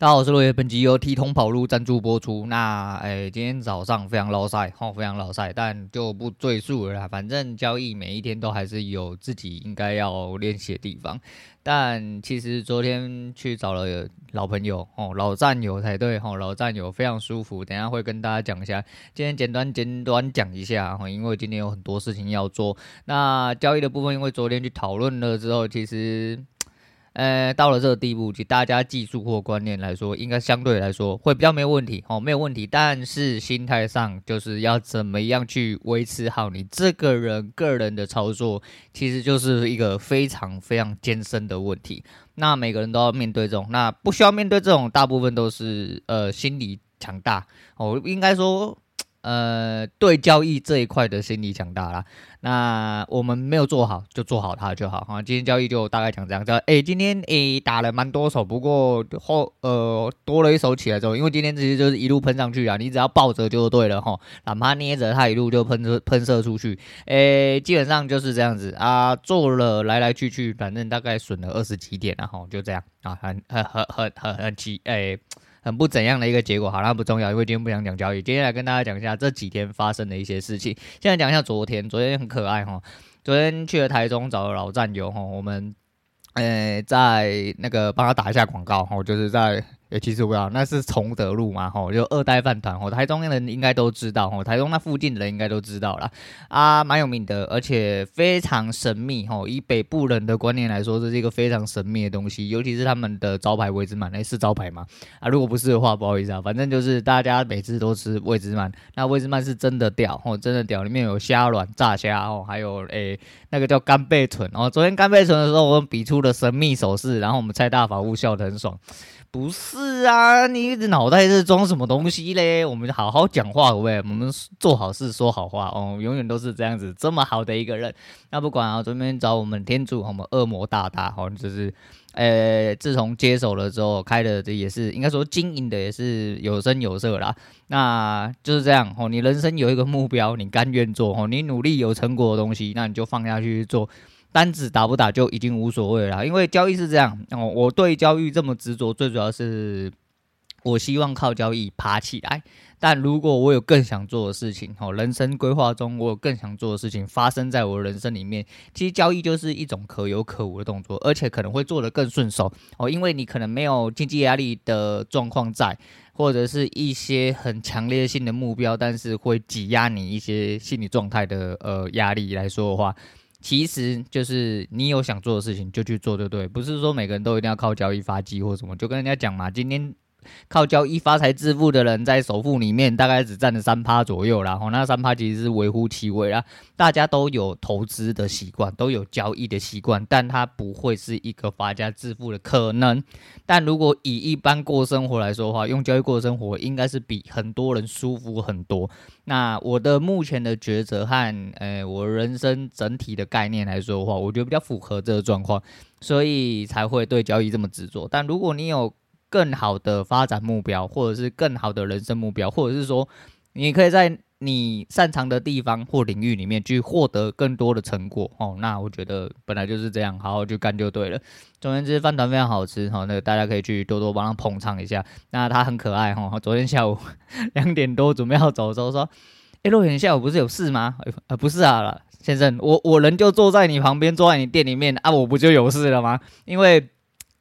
大家好，我是落叶，本集由 T 通跑路赞助播出。那哎，今天早上非常老赛，吼，非常老赛，但就不赘述了啦。反正交易每一天都还是有自己应该要练习的地方。但其实昨天去找了老朋友，哦，老战友才对，吼，老战友非常舒服。等下会跟大家讲一下，今天简单简短讲一下，吼，因为今天有很多事情要做。那交易的部分，因为昨天去讨论了之后，其实。呃，到了这个地步，就大家技术或观念来说，应该相对来说会比较没有问题哦，没有问题。但是心态上，就是要怎么样去维持好你这个人个人的操作，其实就是一个非常非常艰深的问题。那每个人都要面对这种，那不需要面对这种，大部分都是呃心理强大哦，应该说。呃，对交易这一块的心理强大啦。那我们没有做好，就做好它就好哈。今天交易就大概讲这样，子哎，今天哎打了蛮多手，不过后呃多了一手起来之后，因为今天其实就是一路喷上去啊，你只要抱着就对了哈，哪怕捏着它一路就喷射喷射出去，哎，基本上就是这样子啊。做了来来去去，反正大概损了二十几点然后就这样啊，很很很很很很急哎。很不怎样的一个结果，好，那不重要，因为今天不想讲交易。今天来跟大家讲一下这几天发生的一些事情。现在讲一下昨天，昨天很可爱哈，昨天去了台中找了老战友哈，我们呃在那个帮他打一下广告哈，就是在。也，其实我不知道，那是崇德路嘛，吼，就二代饭团，吼，台中人应该都知道，吼，台中那附近的人应该都知道啦。啊，蛮有名的，而且非常神秘，吼，以北部人的观念来说，这是一个非常神秘的东西，尤其是他们的招牌味之馒，诶，是招牌吗？啊，如果不是的话，不好意思啊，反正就是大家每次都吃味之满，那味之满是真的屌，吼，真的屌，里面有虾卵、炸虾，哦，还有诶，那个叫干贝豚，哦，昨天干贝豚的时候，我们比出了神秘手势，然后我们蔡大法务笑得很爽。不是啊，你脑袋在装什么东西嘞？我们就好好讲话，喂，我们做好事说好话哦，永远都是这样子，这么好的一个人。那不管啊，这边找我们天主，我们恶魔大大，好，就是，呃，自从接手了之后，开的这也是应该说经营的也是有声有色啦。那就是这样哦，你人生有一个目标，你甘愿做哦，你努力有成果的东西，那你就放下去做。单子打不打就已经无所谓了，因为交易是这样哦。我对交易这么执着，最主要是我希望靠交易爬起来。但如果我有更想做的事情，哦，人生规划中我有更想做的事情发生在我人生里面，其实交易就是一种可有可无的动作，而且可能会做得更顺手哦，因为你可能没有经济压力的状况在，或者是一些很强烈性的目标，但是会挤压你一些心理状态的呃压力来说的话。其实就是你有想做的事情就去做，对不对？不是说每个人都一定要靠交易发迹或什么，就跟人家讲嘛，今天。靠交易发财致富的人，在首富里面大概只占了三趴左右啦。吼，那三趴其实是微乎其微啦。大家都有投资的习惯，都有交易的习惯，但它不会是一个发家致富的可能。但如果以一般过生活来说的话，用交易过生活，应该是比很多人舒服很多。那我的目前的抉择和呃，我人生整体的概念来说的话，我觉得比较符合这个状况，所以才会对交易这么执着。但如果你有更好的发展目标，或者是更好的人生目标，或者是说，你可以在你擅长的地方或领域里面去获得更多的成果哦。那我觉得本来就是这样，好好去干就对了。总而言之，饭团非常好吃哈，那大家可以去多多帮他捧场一下。那他很可爱哈。昨天下午 两点多准备要走的时候说：“哎，若远下午不是有事吗？”呃，不是啊，先生，我我人就坐在你旁边，坐在你店里面啊，我不就有事了吗？因为。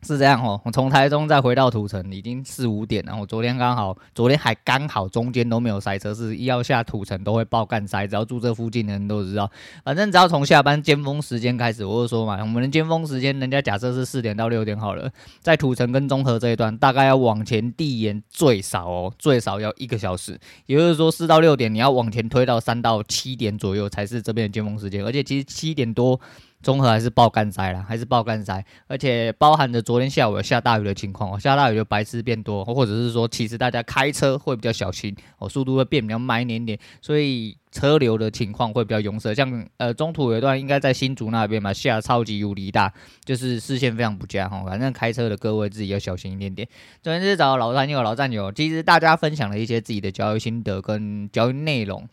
是这样哦，我从台中再回到土城已经四五点了。我昨天刚好，昨天还刚好中间都没有塞车，是一要下土城都会爆干塞。只要住这附近的人都知道，反正只要从下班尖峰时间开始，我就说嘛，我们的尖峰时间，人家假设是四点到六点好了，在土城跟中和这一段，大概要往前递延最少哦，最少要一个小时。也就是说，四到六点你要往前推到三到七点左右才是这边的尖峰时间，而且其实七点多。综合还是爆干塞啦，还是爆干塞，而且包含着昨天下午有下大雨的情况哦，下大雨就白痴变多，或者是说其实大家开车会比较小心哦，速度会变比较慢一点点，所以车流的情况会比较拥塞。像呃中途有一段应该在新竹那边嘛，下超级无敌大，就是视线非常不佳哈，反正开车的各位自己要小心一点点。昨天是找老战友，老战友，其实大家分享了一些自己的交易心得跟交易内容。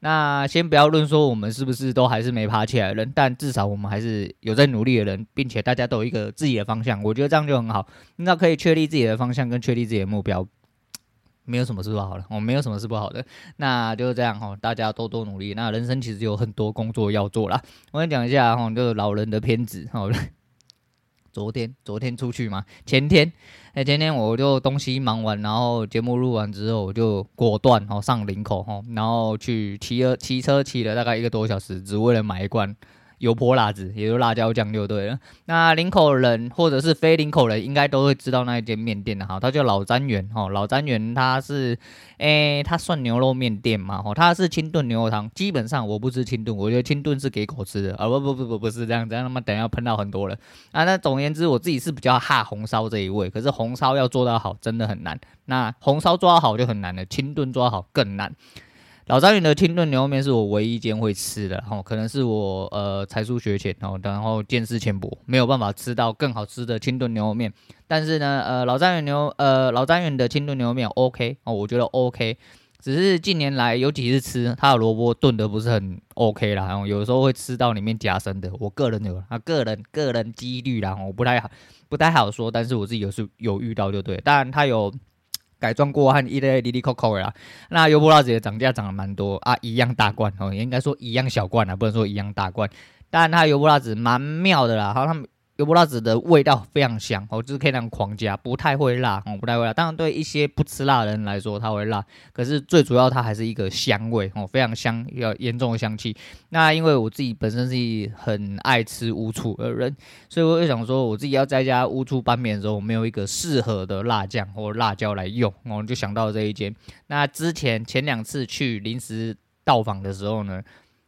那先不要论说我们是不是都还是没爬起来的人，但至少我们还是有在努力的人，并且大家都有一个自己的方向，我觉得这样就很好。那可以确立自己的方向跟确立自己的目标，没有什么是不好的，我、没有什么是不好的。那就是这样哈，大家多多努力。那人生其实有很多工作要做啦。我跟你讲一下哈，就是老人的偏执哈。昨天昨天出去嘛，前天。哎，前、天我就东西忙完，然后节目录完之后，我就果断哦上林口吼，然后去骑了骑车骑了大概一个多小时，只为了买一罐。油泼辣子，也就是辣椒酱就对了。那林口人或者是非林口人，应该都会知道那一间面店的哈，它叫老詹园哈。老詹园它是，诶、欸，它算牛肉面店嘛哈，它是清炖牛肉汤。基本上我不吃清炖，我觉得清炖是给狗吃的啊，不不不不不是这样，这样他妈等下喷到很多人啊。那总而言之，我自己是比较哈红烧这一味，可是红烧要做到好真的很难。那红烧抓好就很难了，清炖抓好更难。老张园的清炖牛肉面是我唯一一间会吃的，吼，可能是我呃才疏学浅，吼，然后见识浅薄，没有办法吃到更好吃的清炖牛肉面。但是呢，呃，老张园牛，呃，老张园的清炖牛肉面 OK 哦，我觉得 OK，只是近年来有几次吃它的萝卜炖的不是很 OK 啦，然后有时候会吃到里面夹生的，我个人有啊，个人个人几率啦，我不太好不太好说，但是我自己有是有遇到就对，当然它有。改装过和一类滴滴扣扣的啦，那油泼辣子也涨价涨了蛮多啊，一样大罐哦，应该说一样小罐啊，不能说一样大罐，但它油泼辣子蛮妙的啦，好像他们。油泼辣子的味道非常香哦，就是可以那样狂加，不太会辣哦，不太会辣。当然，对一些不吃辣的人来说，它会辣。可是最主要，它还是一个香味哦，非常香，要严重的香气。那因为我自己本身是很爱吃乌醋的人，所以我就想说，我自己要在家乌醋拌面的时候，我没有一个适合的辣酱或辣椒来用，我就想到这一间。那之前前两次去临时到访的时候呢，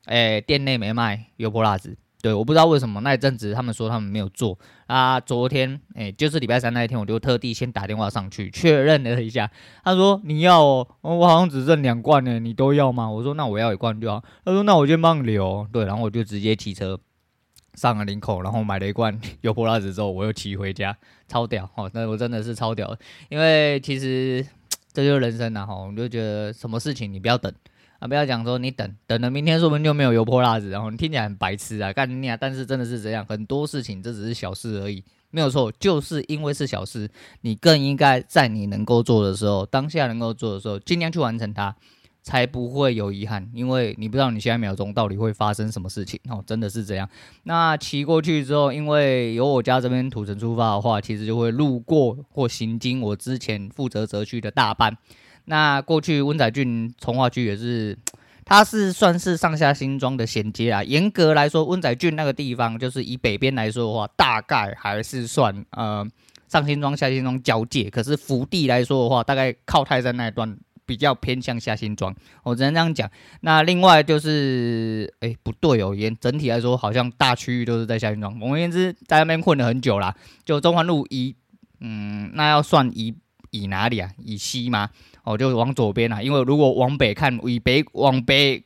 哎，店内没卖油泼辣子。对，我不知道为什么那一阵子他们说他们没有做啊。昨天哎，就是礼拜三那一天，我就特地先打电话上去确认了一下。他说你要哦，我好像只剩两罐呢，你都要吗？我说那我要一罐就好。他说那我先帮你留。对，然后我就直接骑车上了林口，然后买了一罐 油泼辣子之后，我又骑回家，超屌哦！那我真的是超屌，因为其实 这就是人生呐哈，我就觉得什么事情你不要等。啊，不要讲说你等等了，明天说不定就没有油泼辣子，然后你听起来很白痴啊，干你啊！但是真的是这样，很多事情这只是小事而已，没有错，就是因为是小事，你更应该在你能够做的时候，当下能够做的时候，尽量去完成它，才不会有遗憾，因为你不知道你下一秒钟到底会发生什么事情哦，真的是这样。那骑过去之后，因为由我家这边土城出发的话，其实就会路过或行经我之前负责泽区的大班。那过去温仔圳重划区也是，它是算是上下新庄的衔接啊。严格来说，温仔圳那个地方就是以北边来说的话，大概还是算呃上新庄下新庄交界。可是福地来说的话，大概靠泰山那一段比较偏向下新庄，我只能这样讲。那另外就是，哎、不对哦，严整体来说，好像大区域都是在下新庄。总而言之，在那边混了很久啦。就中环路以，嗯，那要算以以哪里啊？以西吗？哦，就往左边啊，因为如果往北看，以北往北，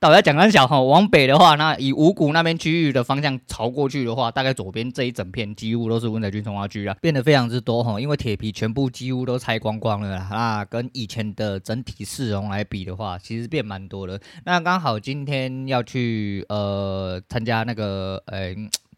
大家讲很小哈，往北的话，那以五股那边区域的方向朝过去的话，大概左边这一整片几乎都是温仔圳重划区啊，变得非常之多哈，因为铁皮全部几乎都拆光光了啦，那跟以前的整体市容来比的话，其实变蛮多的。那刚好今天要去呃参加那个呃。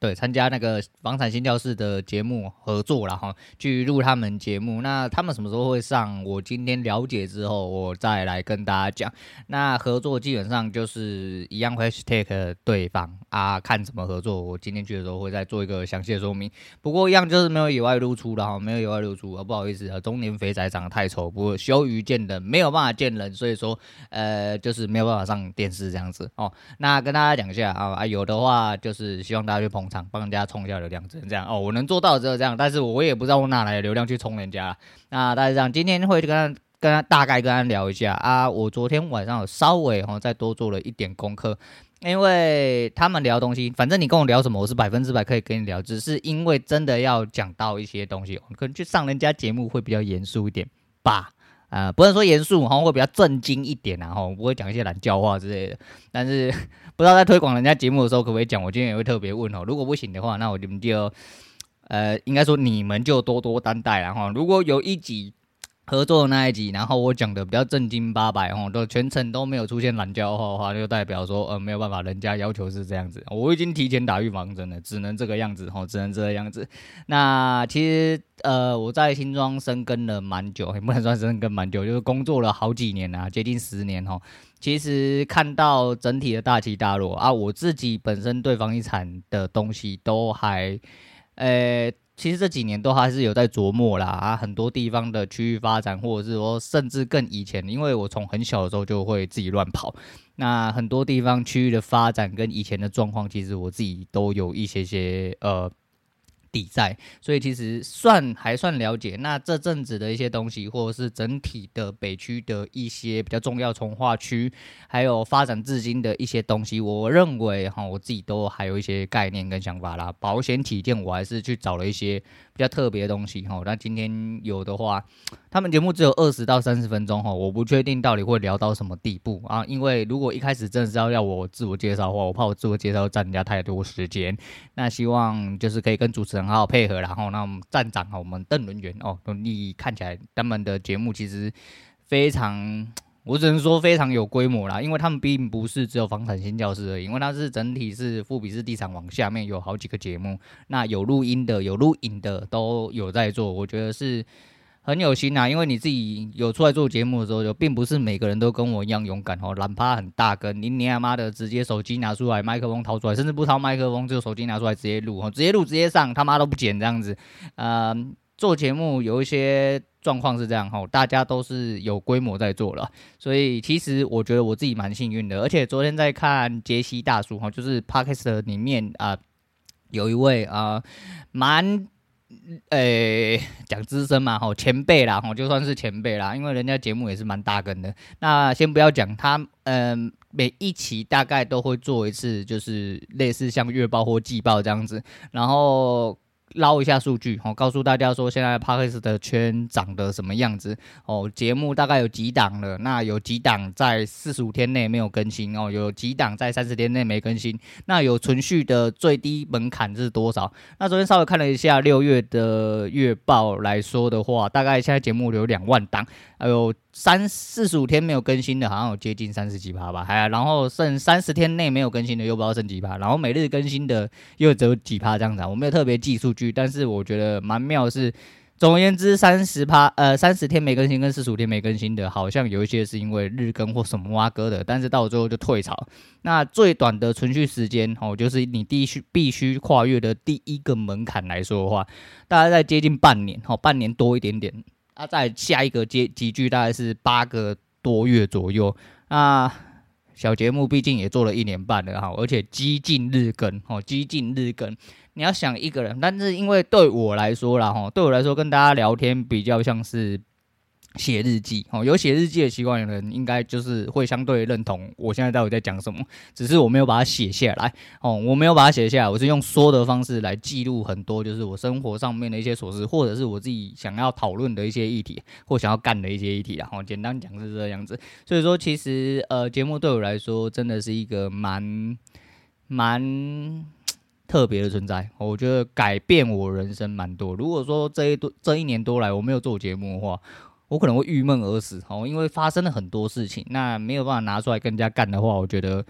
对，参加那个房产新教室的节目合作然后去录他们节目。那他们什么时候会上？我今天了解之后，我再来跟大家讲。那合作基本上就是一样会 take 对方啊，看怎么合作。我今天去的时候会再做一个详细的说明。不过一样就是没有野外露出的哈，没有野外露出啊，不好意思啊，中年肥仔长得太丑，不过羞于见人，没有办法见人，所以说呃就是没有办法上电视这样子哦。那跟大家讲一下啊啊，有的话就是希望大家去捧场。帮人家冲一下流量，只能这样哦。我能做到只有这样，但是我也不知道我哪来的流量去冲人家。那大家这样，今天会跟跟他大概跟他聊一下啊。我昨天晚上稍微哈再多做了一点功课，因为他们聊东西，反正你跟我聊什么，我是百分之百可以跟你聊。只是因为真的要讲到一些东西，可能去上人家节目会比较严肃一点吧。啊、不能说严肃，好像会比较正经一点啊，哈，不会讲一些懒叫话之类的。但是不知道在推广人家节目的时候可不可以讲，我今天也会特别问哦。如果不行的话，那我们就，呃，应该说你们就多多担待了哈。如果有一集合作的那一集，然后我讲的比较正经八百哦，都全程都没有出现懒觉的话，就代表说呃没有办法，人家要求是这样子，我已经提前打预防针了，只能这个样子哦，只能这个样子。那其实呃我在新庄生根了蛮久，也不能算生根蛮久，就是工作了好几年啊，接近十年哦。其实看到整体的大起大落啊，我自己本身对房地产的东西都还呃。其实这几年都还是有在琢磨啦啊，很多地方的区域发展，或者是说甚至更以前，因为我从很小的时候就会自己乱跑，那很多地方区域的发展跟以前的状况，其实我自己都有一些些呃。底在，所以其实算还算了解。那这阵子的一些东西，或者是整体的北区的一些比较重要从化区，还有发展至今的一些东西，我认为哈，我自己都还有一些概念跟想法啦。保险起见，我还是去找了一些比较特别的东西哈。那今天有的话，他们节目只有二十到三十分钟哈，我不确定到底会聊到什么地步啊。因为如果一开始真的是要要我自我介绍的话，我怕我自我介绍占人家太多时间。那希望就是可以跟主持人。好好配合，然后那我们站长哈，我们邓伦元哦，你看起来他们的节目其实非常，我只能说非常有规模啦，因为他们并不是只有房产新教室而已，因为它是整体是富比士地产网下面有好几个节目，那有录音的，有录影的都有在做，我觉得是。很有心呐，因为你自己有出来做节目的时候，就并不是每个人都跟我一样勇敢哦，懒趴很大根，你你他妈的直接手机拿出来，麦克风掏出来，甚至不掏麦克风，就手机拿出来直接录哦，直接录直接上，他妈都不剪这样子。呃，做节目有一些状况是这样哈，大家都是有规模在做了，所以其实我觉得我自己蛮幸运的，而且昨天在看杰西大叔哈，就是 Podcast 里面啊、有一位啊蛮。诶，讲资深嘛，吼前辈啦，吼就算是前辈啦，因为人家节目也是蛮大根的。那先不要讲他，嗯、每一期大概都会做一次，就是类似像月报或季报这样子，然后。捞一下数据，哦，告诉大家说现在 Podcast 的圈长得什么样子哦？节目大概有几档了？那有几档在四十五天内没有更新哦？有几档在三十天内没更新？那有存续的最低门槛是多少？那昨天稍微看了一下六月的月报来说的话，大概现在节目有两万档，还有。三四十五天没有更新的，好像有接近三十几趴吧，还然后剩三十天内没有更新的，又不知道剩几趴，然后每日更新的又只有几趴这样子，我没有特别记数据，但是我觉得蛮妙的是，总而言之，三十趴呃三十天没更新跟四十五天没更新的，好像有一些是因为日更或什么挖哥的，但是到最后就退潮。那最短的存续时间哦，就是你必须必须跨越的第一个门槛来说的话，大概在接近半年哦，半年多一点点。啊，在下一个阶集聚大概是八个多月左右。那小节目毕竟也做了一年半了哈，而且几近日更哦，几近日更。你要想一个人，但是因为对我来说啦哈，对我来说跟大家聊天比较像是。写日记哦，有写日记的习惯的人，应该就是会相对认同我现在到底在讲什么。只是我没有把它写下来哦，我没有把它写下来，我是用说的方式来记录很多，就是我生活上面的一些琐事，或者是我自己想要讨论的一些议题，或想要干的一些议题啊。哦，简单讲是这样子。所以说，其实呃，节目对我来说真的是一个蛮蛮特别的存在。我觉得改变我人生蛮多。如果说这一多这一年多来我没有做节目的话，我可能会郁闷而死，哦，因为发生了很多事情，那没有办法拿出来跟人家干的话，我觉得。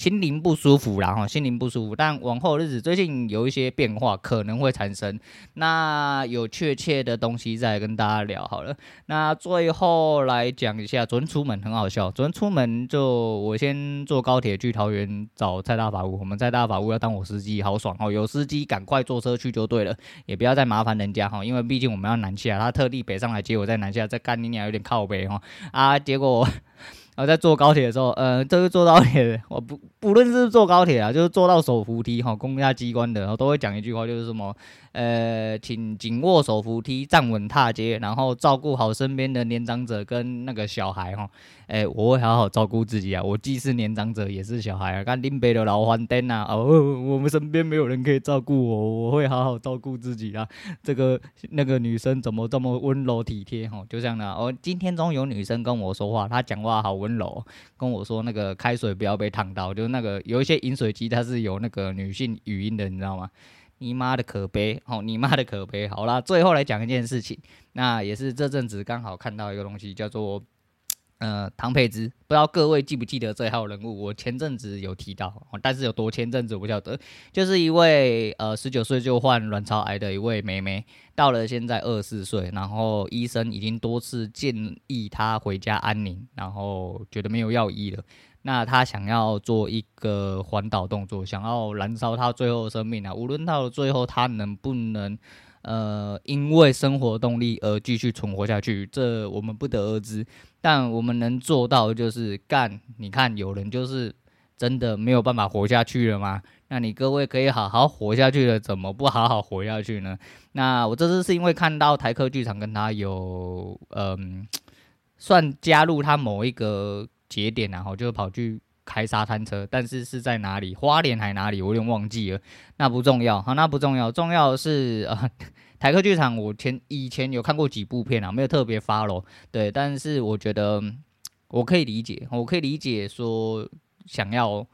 心灵不舒服啦，哈，心灵不舒服。但往后日子最近有一些变化可能会产生，那有确切的东西再跟大家聊好了。那最后来讲一下，昨天出门很好笑。昨天出门就我先坐高铁去桃园找蔡大法务，我们蔡大法务要当我司机，好爽哦！有司机赶快坐车去就对了，也不要再麻烦人家哈，因为毕竟我们要南下，他特地北上来接我在南下，在干你俩有点靠北哈啊，结果。然后在坐高铁的时候，呃，就是坐高铁，我不不论是坐高铁啊，就是坐到手扶梯哈，公家机关的，然后都会讲一句话，就是什么。呃，请紧握手扶梯，站稳踏阶，然后照顾好身边的年长者跟那个小孩哈。哎，我会好好照顾自己啊，我既是年长者也是小孩啊。看林北的老黄灯啊，哦，我们身边没有人可以照顾我，我会好好照顾自己啊。这个那个女生怎么这么温柔体贴哈？就这样的哦，今天中有女生跟我说话，她讲话好温柔，跟我说那个开水不要被烫到，就是那个有一些饮水机它是有那个女性语音的，你知道吗？你妈的可悲，哦，你妈的可悲。好啦，最后来讲一件事情，那也是这阵子刚好看到一个东西，叫做。呃，唐培芝，不知道各位记不记得这号人物？我前阵子有提到，但是有多前阵子我不晓得。就是一位呃十九岁就患卵巢癌的一位妹妹，到了现在二十四岁，然后医生已经多次建议她回家安宁，然后觉得没有药医了，那他想要做一个环岛动作，想要燃烧他最后的生命啊！无论到了最后他能不能。呃，因为生活动力而继续存活下去，这我们不得而知。但我们能做到的就是干。你看，有人就是真的没有办法活下去了吗？那你各位可以好好活下去了，怎么不好好活下去呢？那我这次是因为看到台客剧场跟他有，嗯，算加入他某一个节点，然后就跑去。开沙滩车，但是是在哪里？花莲还哪里？我有点忘记了。那不重要，好，那不重要。重要的是，呃，台客剧场，我前以前有看过几部片啊，没有特别 follow。对，但是我觉得我可以理解，我可以理解说想要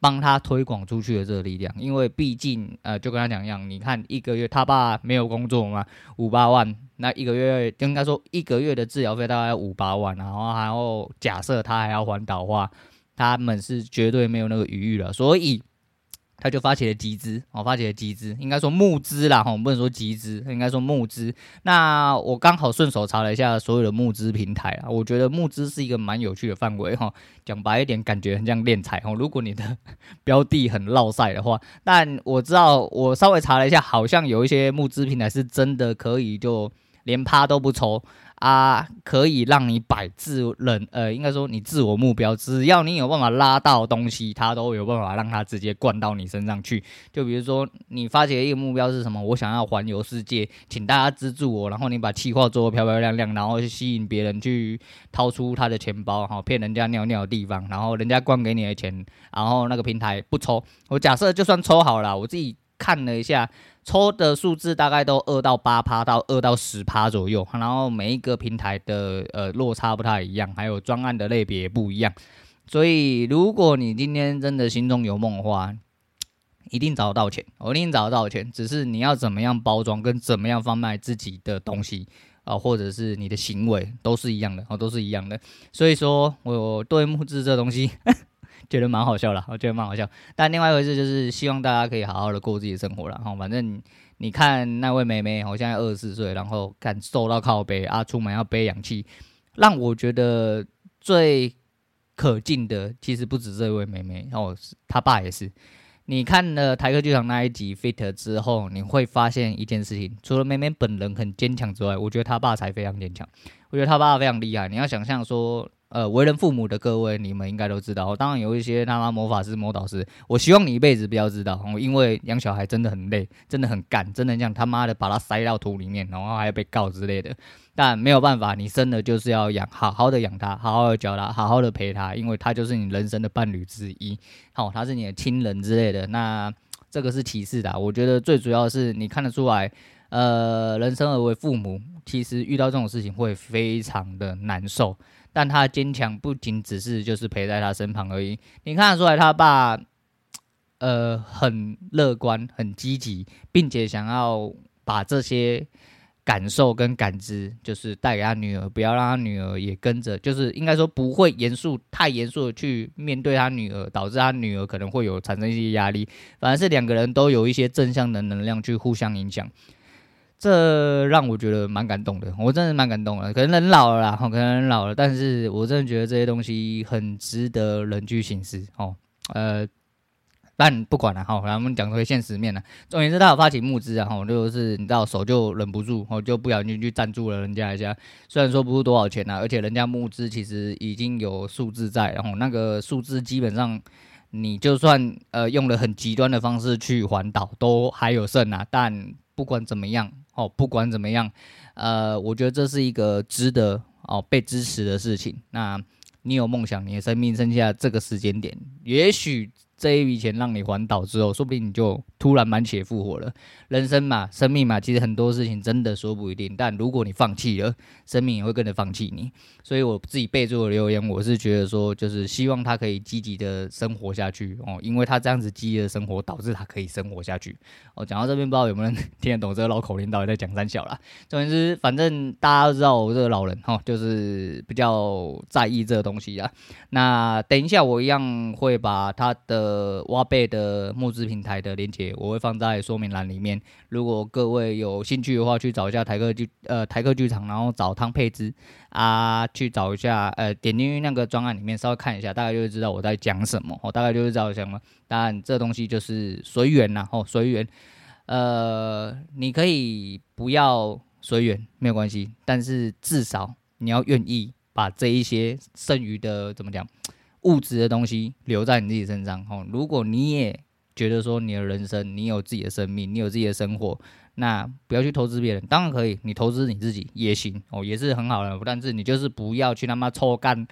帮他推广出去的这个力量，因为毕竟，呃，就跟他讲一样，你看一个月他爸没有工作嘛，五八万，那一个月应该说一个月的治疗费大概五八万，然后还要假设他还要还岛话。他们是绝对没有那个余裕了，所以他就发起了集资，哦，发起了集资，应该说募资啦，哈，我们不能说集资，应该说募资。那我刚好顺手查了一下所有的募资平台啊，我觉得募资是一个蛮有趣的范围，哈，讲白一点，感觉很像敛财，哈。如果你的 标的很落赛的话，但我知道，我稍微查了一下，好像有一些募资平台是真的可以就连趴都不抽。啊，可以让你摆自人，呃，应该说你自我目标，只要你有办法拉到东西，它都有办法让它直接灌到你身上去。就比如说，你发起的一个目标是什么？我想要环游世界，请大家资助我，然后你把企划做得漂漂亮亮，然后去吸引别人去掏出他的钱包，好骗人家尿尿的地方，然后人家灌给你的钱，然后那个平台不抽。我假设就算抽好了，我自己看了一下。抽的数字大概都二到八趴到二到十趴左右，然后每一个平台的呃落差不太一样，还有专案的类别也不一样，所以如果你今天真的心中有梦的话，一定找得到钱，我一定找得到钱，只是你要怎么样包装跟怎么样贩卖自己的东西啊、或者是你的行为都是一样的，哦，都是一样的，所以说我对募资这东西。觉得蛮好笑啦，我觉得蛮好笑。但另外一回事就是希望大家可以好好的过自己的生活啦。哈，反正你看那位妹妹，好像二十四岁，然后感受到靠背啊，出门要背氧气，让我觉得最可敬的，其实不止这位妹妹，哦，她爸也是。你看了台客剧场那一集 Fit 之后，你会发现一件事情，除了妹妹本人很坚强之外，我觉得她爸才非常坚强。我觉得她爸非常厉害。你要想象说。呃，为人父母的各位，你们应该都知道。当然有一些他妈魔法师、魔导师，我希望你一辈子不要知道，因为养小孩真的很累，真的很干，真的像他妈的把他塞到土里面，然后还要被告之类的。但没有办法，你生了就是要养，好好的养他，好好的教他，好好的陪他，因为他就是你人生的伴侣之一。好，他是你的亲人之类的。那这个是其次的，我觉得最主要是你看得出来，呃，人生而为父母，其实遇到这种事情会非常的难受。但他坚强不仅只是就是陪在他身旁而已，你看得出来他爸，呃，很乐观、很积极，并且想要把这些感受跟感知，就是带给他女儿，不要让他女儿也跟着，就是应该说不会严肃、太严肃的去面对他女儿，导致他女儿可能会有产生一些压力，反而是两个人都有一些正向的能量去互相影响。这让我觉得蛮感动的，我真的蛮感动的。可能人老了啦，可能人老了，但是我真的觉得这些东西很值得人去行思哦。呃，但不管了哈，我们讲回现实面了。总言之，他有发起募资啊，哈，就是你知道手就忍不住，哦，就不小心去赞助了人家一下。虽然说不是多少钱呐，而且人家募资其实已经有数字在，然后那个数字基本上你就算呃用了很极端的方式去环岛，都还有剩啊。但不管怎么样。哦，不管怎么样，呃，我觉得这是一个值得哦被支持的事情。那你有梦想，你的生命剩下这个时间点，也许这一笔钱让你还倒之后，说不定你就突然满血复活了。人生嘛，生命嘛，其实很多事情真的说不一定。但如果你放弃了，生命也会跟着放弃你。所以我自己备注的留言，我是觉得说，就是希望他可以积极的生活下去哦，因为他这样子积极的生活，导致他可以生活下去。哦，讲到这边，不知道有没有人听得懂这个绕口令到底在讲三小啦。总之，反正大家都知道我这个老人哈，就是比较在意这个东西啊。那等一下我一样会把他的呃挖贝的募资平台的链接，我会放在说明栏里面。如果各位有兴趣的话，去找一下台客剧呃台客剧场，然后找汤佩兹啊，去找一下呃点进去那个专案里面稍微看一下，大概就会知道我在讲什么。我大概就是知道什么。当然这东西就是随缘呐，哦随缘。呃，你可以不要随缘没有关系，但是至少你要愿意把这一些剩余的怎么讲物质的东西留在你自己身上。哦，如果你也觉得说你的人生，你有自己的生命，你有自己的生活，那不要去投资别人，当然可以，你投资你自己也行哦，也是很好的。但是你就是不要去他妈抽干，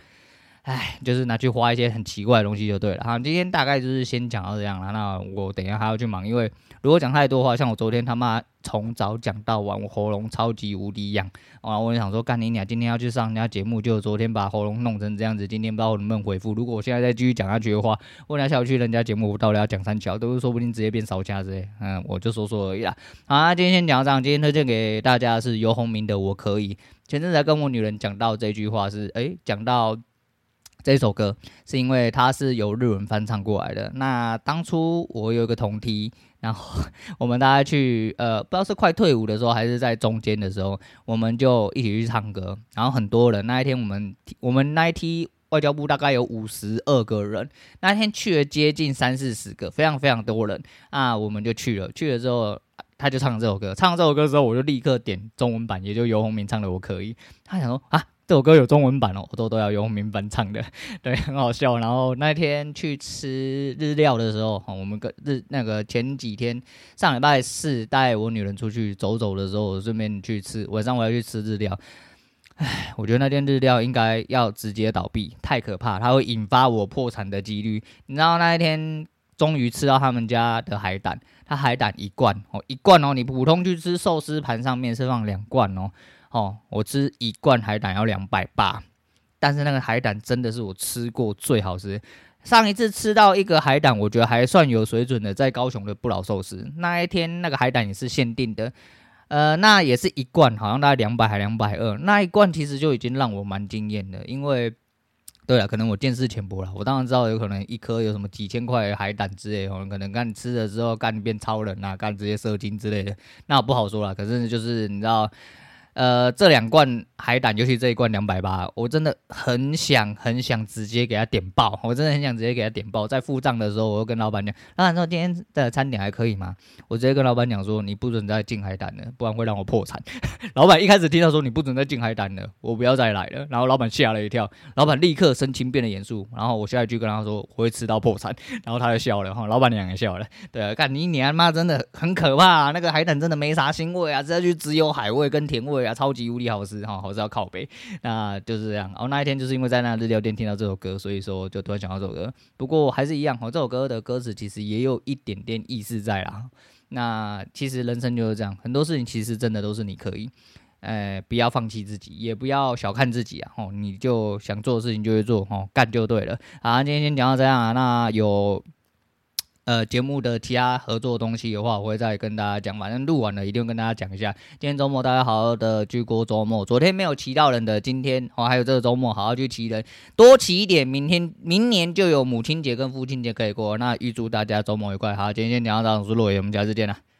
哎，就是拿去花一些很奇怪的东西就对了。好，今天大概就是先讲到这样了。那我等一下还要去忙，因为如果讲太多话，像我昨天他妈。从早讲到晚，我喉咙超级无敌痒啊！我就想说，干你娘，今天要去上人家节目，就昨天把喉咙弄成这样子，今天不知道我能不能回复。如果我现在再继续讲下去的话，问他下去人家节目，我到底要讲三桥，都说不定直接变烧家之类。嗯，我就说说而已啦。好啊，今天先讲到这样。今天推荐给大家的是游鸿明的《我可以》。前阵子在跟我女人讲到这句话是，诶，讲到这首歌，是因为它是由日文翻唱过来的。那当初我有一个同梯。然后我们大家去，呃，不知道是快退伍的时候，还是在中间的时候，我们就一起去唱歌。然后很多人，那一天我们 我们那一梯外交部大概有五十二个人，那天去了接近三四十个，非常非常多人啊，我们就去了。去了之后，他就唱这首歌，唱这首歌之后，我就立刻点中文版，也就游鸿明唱的《我可以》。他想说啊。这首歌有中文版哦，我都都要游鸿明翻唱的，对，很好笑。然后那天去吃日料的时候，我们跟日那个前几天上礼拜四带我女人出去走走的时候，我顺便去吃，晚上我要去吃日料。唉，我觉得那天日料应该要直接倒闭，太可怕，它会引发我破产的几率。你知道那一天终于吃到他们家的海胆，它海胆一罐哦，一罐哦，你普通去吃寿司盘上面是放两罐哦。哦，我吃一罐海胆要两百八，但是那个海胆真的是我吃过最好吃。上一次吃到一个海胆，我觉得还算有水准的，在高雄的不老寿司那一天，那个海胆也是限定的，呃，那也是一罐，好像大概两百还两百二，那一罐其实就已经让我蛮惊艳的。因为，对了，可能我见识浅薄了，我当然知道有可能一颗有什么几千块的海胆之类，可能干吃了之后干变超人啊，干直接射精之类的，那不好说了。可是就是你知道。呃，这两罐海胆，尤其这一罐两百八，我真的很想很想直接给他点爆，我真的很想直接给他点爆。在付账的时候，我就跟老板讲，老板说今天的餐点还可以吗？我直接跟老板讲说，你不准再进海胆了，不然会让我破产。老板一开始听到说你不准再进海胆了，我不要再来了。然后老板吓了一跳，老板立刻神情变得严肃。然后我下一句跟他说，我会吃到破产。然后他就笑了，哈，老板娘也笑了。对啊，看你你他妈真的很可怕啊，那个海胆真的没啥腥味啊，直接就只有海味跟甜味。啊，超级无敌好吃哈，好吃要靠背，那就是这样。哦，那一天就是因为在那日料店听到这首歌，所以说就突然想到这首歌。不过还是一样，哦，这首歌的歌词其实也有一点点意思在啦。那其实人生就是这样，很多事情其实真的都是你可以，呃，不要放弃自己，也不要小看自己啊。哦，你就想做的事情就去做，哦，干就对了。好，今天先讲到这样啊。那有。呃，节目的其他合作东西的话，我会再跟大家讲。反正录完了，一定跟大家讲一下。今天周末大家好好的去过周末。昨天没有骑到人的，今天哦，还有这个周末好好去骑人，多骑一点。明天、明年就有母亲节跟父亲节可以过。那预祝大家周末愉快。好，今天先讲到这，我是洛伟，我们下次见了。